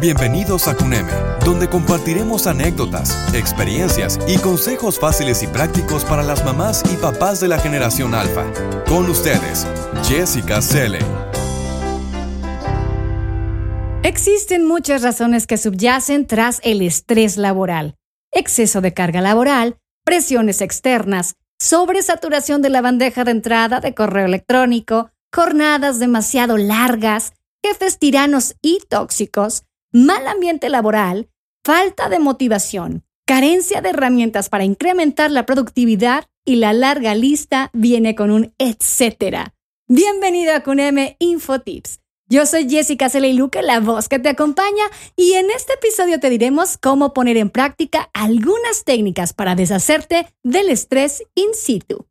Bienvenidos a CUNEME, donde compartiremos anécdotas, experiencias y consejos fáciles y prácticos para las mamás y papás de la generación alfa. Con ustedes, Jessica Selle. Existen muchas razones que subyacen tras el estrés laboral. Exceso de carga laboral, presiones externas, sobresaturación de la bandeja de entrada de correo electrónico, jornadas demasiado largas, jefes tiranos y tóxicos, mal ambiente laboral, falta de motivación, carencia de herramientas para incrementar la productividad y la larga lista viene con un etcétera. Bienvenido a CUNEM Infotips. Yo soy Jessica Celeiluque, la voz que te acompaña, y en este episodio te diremos cómo poner en práctica algunas técnicas para deshacerte del estrés in situ.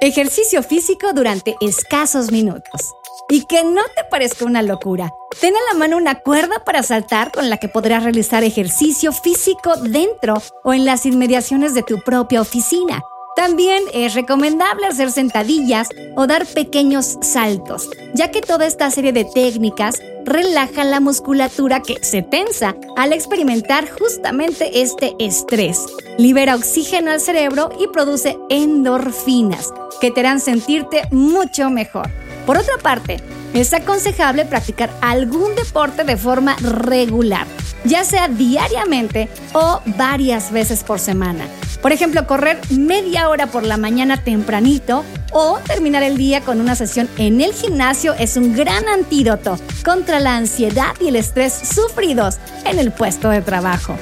Ejercicio físico durante escasos minutos. Y que no te parezca una locura. Ten a la mano una cuerda para saltar con la que podrás realizar ejercicio físico dentro o en las inmediaciones de tu propia oficina. También es recomendable hacer sentadillas o dar pequeños saltos, ya que toda esta serie de técnicas relaja la musculatura que se tensa al experimentar justamente este estrés. Libera oxígeno al cerebro y produce endorfinas, que te harán sentirte mucho mejor. Por otra parte, es aconsejable practicar algún deporte de forma regular, ya sea diariamente o varias veces por semana. Por ejemplo, correr media hora por la mañana tempranito o terminar el día con una sesión en el gimnasio es un gran antídoto contra la ansiedad y el estrés sufridos en el puesto de trabajo.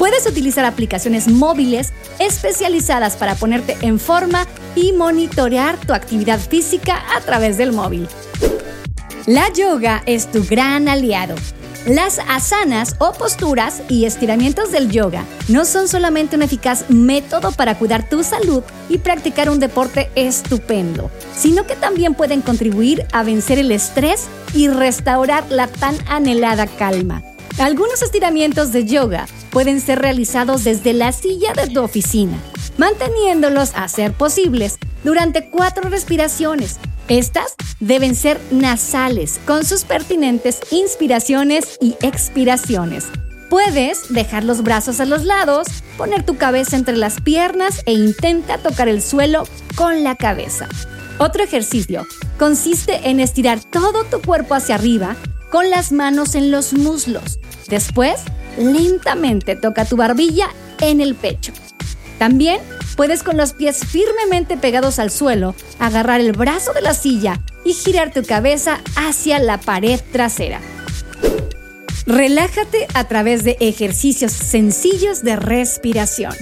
Puedes utilizar aplicaciones móviles especializadas para ponerte en forma y monitorear tu actividad física a través del móvil. La yoga es tu gran aliado. Las asanas o posturas y estiramientos del yoga no son solamente un eficaz método para cuidar tu salud y practicar un deporte estupendo, sino que también pueden contribuir a vencer el estrés y restaurar la tan anhelada calma. Algunos estiramientos de yoga pueden ser realizados desde la silla de tu oficina, manteniéndolos a ser posibles durante cuatro respiraciones. Estas deben ser nasales, con sus pertinentes inspiraciones y expiraciones. Puedes dejar los brazos a los lados, poner tu cabeza entre las piernas e intenta tocar el suelo con la cabeza. Otro ejercicio consiste en estirar todo tu cuerpo hacia arriba con las manos en los muslos. Después, lentamente toca tu barbilla en el pecho. También puedes con los pies firmemente pegados al suelo agarrar el brazo de la silla y girar tu cabeza hacia la pared trasera. Relájate a través de ejercicios sencillos de respiración.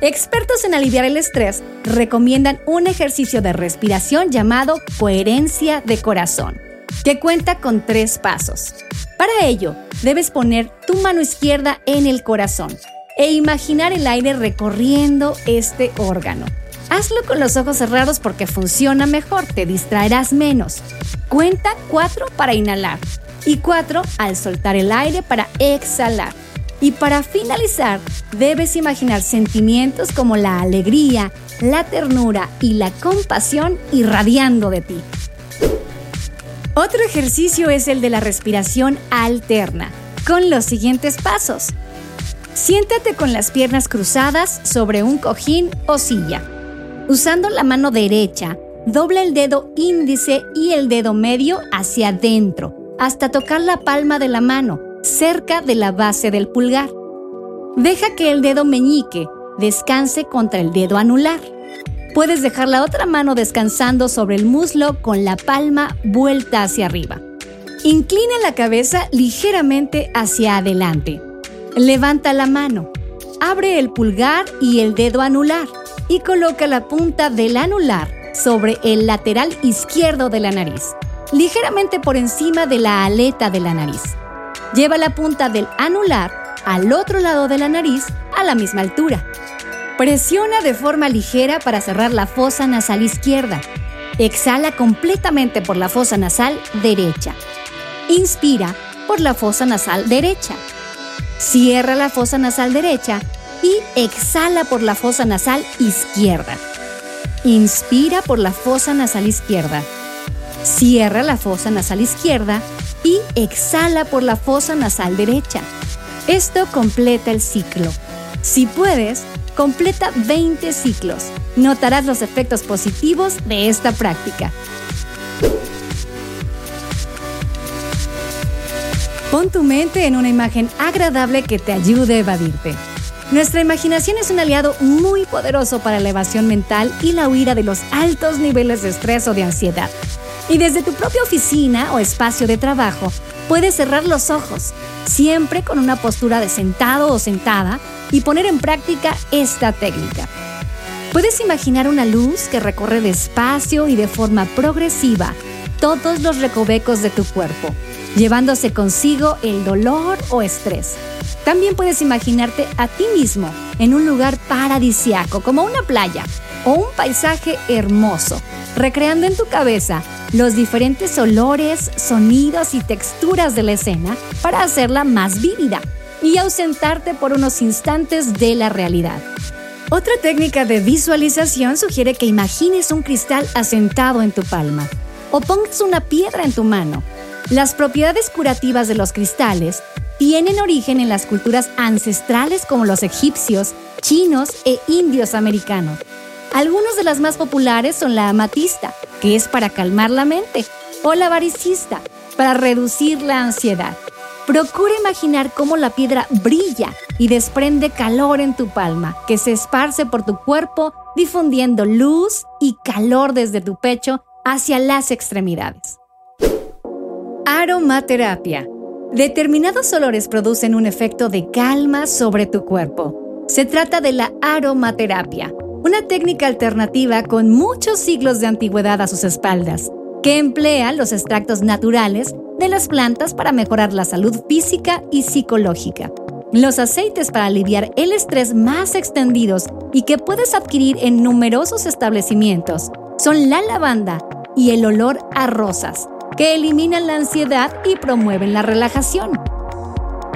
Expertos en aliviar el estrés recomiendan un ejercicio de respiración llamado coherencia de corazón, que cuenta con tres pasos. Para ello, debes poner tu mano izquierda en el corazón e imaginar el aire recorriendo este órgano. Hazlo con los ojos cerrados porque funciona mejor, te distraerás menos. Cuenta 4 para inhalar y 4 al soltar el aire para exhalar. Y para finalizar, debes imaginar sentimientos como la alegría, la ternura y la compasión irradiando de ti. Otro ejercicio es el de la respiración alterna, con los siguientes pasos. Siéntate con las piernas cruzadas sobre un cojín o silla. Usando la mano derecha, dobla el dedo índice y el dedo medio hacia adentro, hasta tocar la palma de la mano, cerca de la base del pulgar. Deja que el dedo meñique descanse contra el dedo anular. Puedes dejar la otra mano descansando sobre el muslo con la palma vuelta hacia arriba. Inclina la cabeza ligeramente hacia adelante. Levanta la mano. Abre el pulgar y el dedo anular y coloca la punta del anular sobre el lateral izquierdo de la nariz, ligeramente por encima de la aleta de la nariz. Lleva la punta del anular al otro lado de la nariz a la misma altura. Presiona de forma ligera para cerrar la fosa nasal izquierda. Exhala completamente por la fosa nasal derecha. Inspira por la fosa nasal derecha. Cierra la fosa nasal derecha y exhala por la fosa nasal izquierda. Inspira por la fosa nasal izquierda. Cierra la fosa nasal izquierda y exhala por la fosa nasal derecha. Esto completa el ciclo. Si puedes, completa 20 ciclos. Notarás los efectos positivos de esta práctica. Pon tu mente en una imagen agradable que te ayude a evadirte. Nuestra imaginación es un aliado muy poderoso para la evasión mental y la huida de los altos niveles de estrés o de ansiedad. Y desde tu propia oficina o espacio de trabajo, puedes cerrar los ojos, siempre con una postura de sentado o sentada, y poner en práctica esta técnica. Puedes imaginar una luz que recorre despacio y de forma progresiva todos los recovecos de tu cuerpo, llevándose consigo el dolor o estrés. También puedes imaginarte a ti mismo en un lugar paradisiaco, como una playa o un paisaje hermoso, recreando en tu cabeza los diferentes olores, sonidos y texturas de la escena para hacerla más vívida y ausentarte por unos instantes de la realidad. Otra técnica de visualización sugiere que imagines un cristal asentado en tu palma o pongas una piedra en tu mano. Las propiedades curativas de los cristales tienen origen en las culturas ancestrales como los egipcios, chinos e indios americanos. Algunas de las más populares son la amatista, que es para calmar la mente, o la varicista, para reducir la ansiedad. Procura imaginar cómo la piedra brilla y desprende calor en tu palma, que se esparce por tu cuerpo, difundiendo luz y calor desde tu pecho hacia las extremidades. Aromaterapia Determinados olores producen un efecto de calma sobre tu cuerpo. Se trata de la aromaterapia, una técnica alternativa con muchos siglos de antigüedad a sus espaldas, que emplea los extractos naturales de las plantas para mejorar la salud física y psicológica. Los aceites para aliviar el estrés más extendidos y que puedes adquirir en numerosos establecimientos son la lavanda y el olor a rosas, que eliminan la ansiedad y promueven la relajación.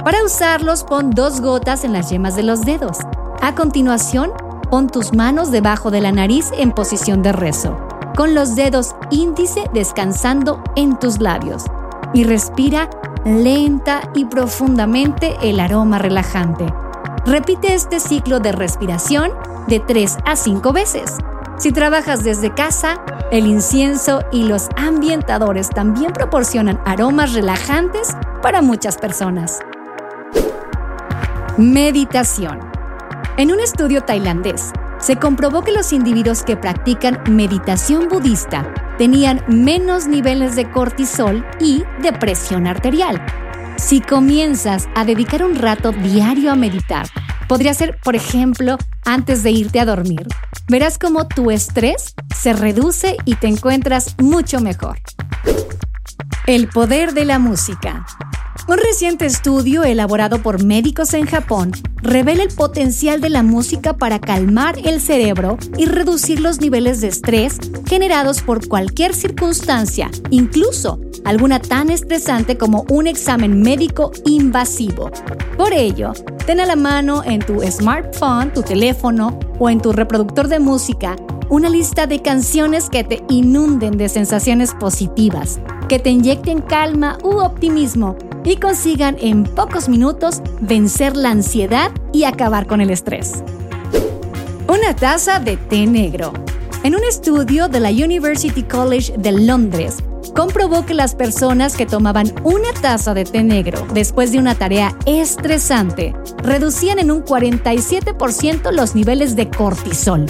Para usarlos, pon dos gotas en las yemas de los dedos. A continuación, pon tus manos debajo de la nariz en posición de rezo, con los dedos índice descansando en tus labios. Y respira lenta y profundamente el aroma relajante. Repite este ciclo de respiración de 3 a 5 veces. Si trabajas desde casa, el incienso y los ambientadores también proporcionan aromas relajantes para muchas personas. Meditación. En un estudio tailandés, se comprobó que los individuos que practican meditación budista tenían menos niveles de cortisol y de presión arterial. Si comienzas a dedicar un rato diario a meditar, podría ser, por ejemplo, antes de irte a dormir, verás cómo tu estrés se reduce y te encuentras mucho mejor. El poder de la música. Un reciente estudio elaborado por médicos en Japón revela el potencial de la música para calmar el cerebro y reducir los niveles de estrés generados por cualquier circunstancia, incluso alguna tan estresante como un examen médico invasivo. Por ello, ten a la mano en tu smartphone, tu teléfono o en tu reproductor de música una lista de canciones que te inunden de sensaciones positivas, que te inyecten calma u optimismo y consigan en pocos minutos vencer la ansiedad y acabar con el estrés. Una taza de té negro. En un estudio de la University College de Londres, comprobó que las personas que tomaban una taza de té negro después de una tarea estresante reducían en un 47% los niveles de cortisol.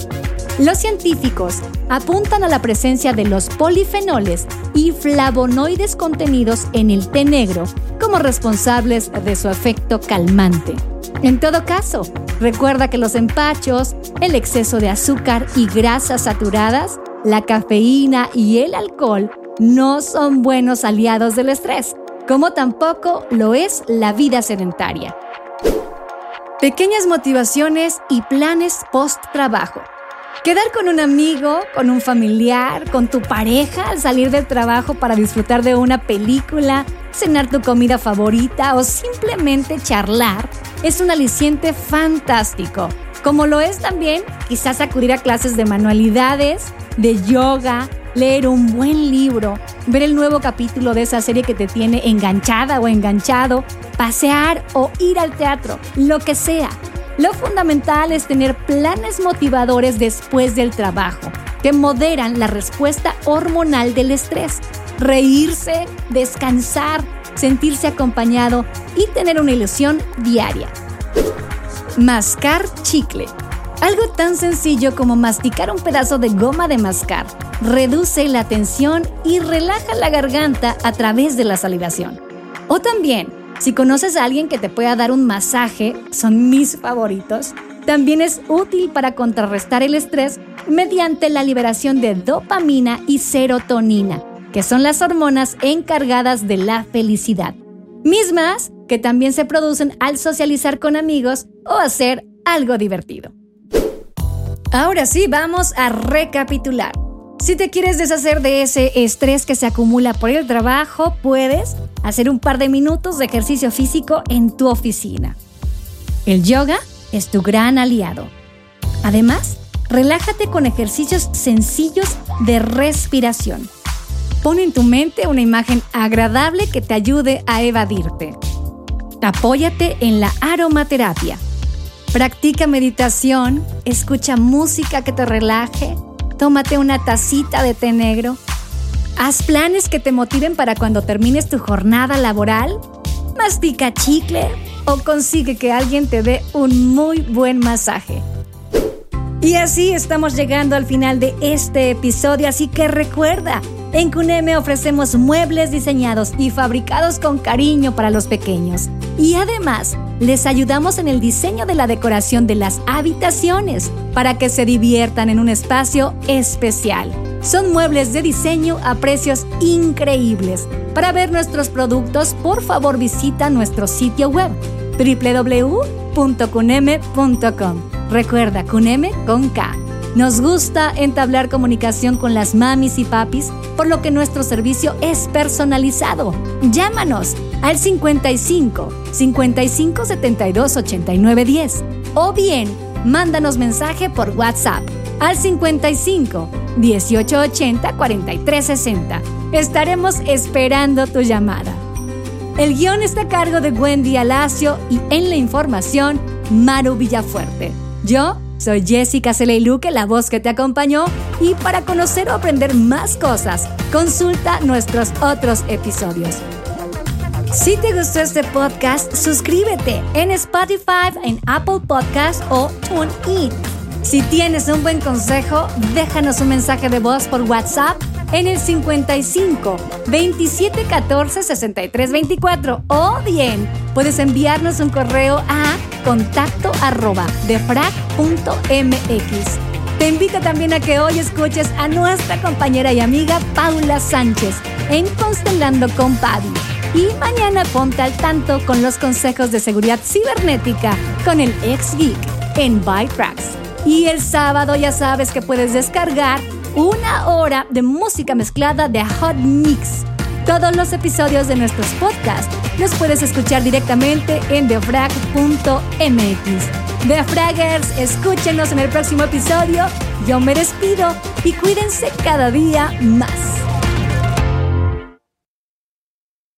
Los científicos apuntan a la presencia de los polifenoles y flavonoides contenidos en el té negro como responsables de su efecto calmante. En todo caso, recuerda que los empachos, el exceso de azúcar y grasas saturadas, la cafeína y el alcohol no son buenos aliados del estrés, como tampoco lo es la vida sedentaria. Pequeñas motivaciones y planes post-trabajo. Quedar con un amigo, con un familiar, con tu pareja al salir del trabajo para disfrutar de una película, cenar tu comida favorita o simplemente charlar es un aliciente fantástico. Como lo es también quizás acudir a clases de manualidades, de yoga, leer un buen libro, ver el nuevo capítulo de esa serie que te tiene enganchada o enganchado, pasear o ir al teatro, lo que sea. Lo fundamental es tener planes motivadores después del trabajo que moderan la respuesta hormonal del estrés. Reírse, descansar, sentirse acompañado y tener una ilusión diaria. Mascar chicle. Algo tan sencillo como masticar un pedazo de goma de mascar reduce la tensión y relaja la garganta a través de la salivación. O también, si conoces a alguien que te pueda dar un masaje, son mis favoritos, también es útil para contrarrestar el estrés mediante la liberación de dopamina y serotonina, que son las hormonas encargadas de la felicidad, mismas que también se producen al socializar con amigos o hacer algo divertido. Ahora sí, vamos a recapitular. Si te quieres deshacer de ese estrés que se acumula por el trabajo, puedes hacer un par de minutos de ejercicio físico en tu oficina. El yoga es tu gran aliado. Además, relájate con ejercicios sencillos de respiración. Pon en tu mente una imagen agradable que te ayude a evadirte. Apóyate en la aromaterapia. Practica meditación, escucha música que te relaje, tómate una tacita de té negro. Haz planes que te motiven para cuando termines tu jornada laboral. Mastica chicle o consigue que alguien te dé un muy buen masaje. Y así estamos llegando al final de este episodio, así que recuerda, en Cuneme ofrecemos muebles diseñados y fabricados con cariño para los pequeños. Y además, les ayudamos en el diseño de la decoración de las habitaciones para que se diviertan en un espacio especial. Son muebles de diseño a precios increíbles. Para ver nuestros productos, por favor visita nuestro sitio web www.cuneme.com. Recuerda, Cuneme con K. Nos gusta entablar comunicación con las mamis y papis, por lo que nuestro servicio es personalizado. Llámanos al 55 55 72 89 10 o bien mándanos mensaje por WhatsApp al 55 1880 43 60. Estaremos esperando tu llamada. El guion está a cargo de Wendy Alacio y en la información, Maru Villafuerte. Yo soy Jessica Celeiluque, la voz que te acompañó, y para conocer o aprender más cosas, consulta nuestros otros episodios. Si te gustó este podcast, suscríbete en Spotify, en Apple Podcast o TuneIn. Si tienes un buen consejo, déjanos un mensaje de voz por WhatsApp en el 55 27 14 63 24 o bien puedes enviarnos un correo a contacto arroba defrag.mx. Te invito también a que hoy escuches a nuestra compañera y amiga Paula Sánchez en Constelando con Paddy. Y mañana ponte al tanto con los consejos de seguridad cibernética con el ex geek en ByTracks. Y el sábado ya sabes que puedes descargar una hora de música mezclada de Hot Mix. Todos los episodios de nuestros podcasts los puedes escuchar directamente en defrag.mx. Defraggers, escúchenos en el próximo episodio. Yo me despido y cuídense cada día más.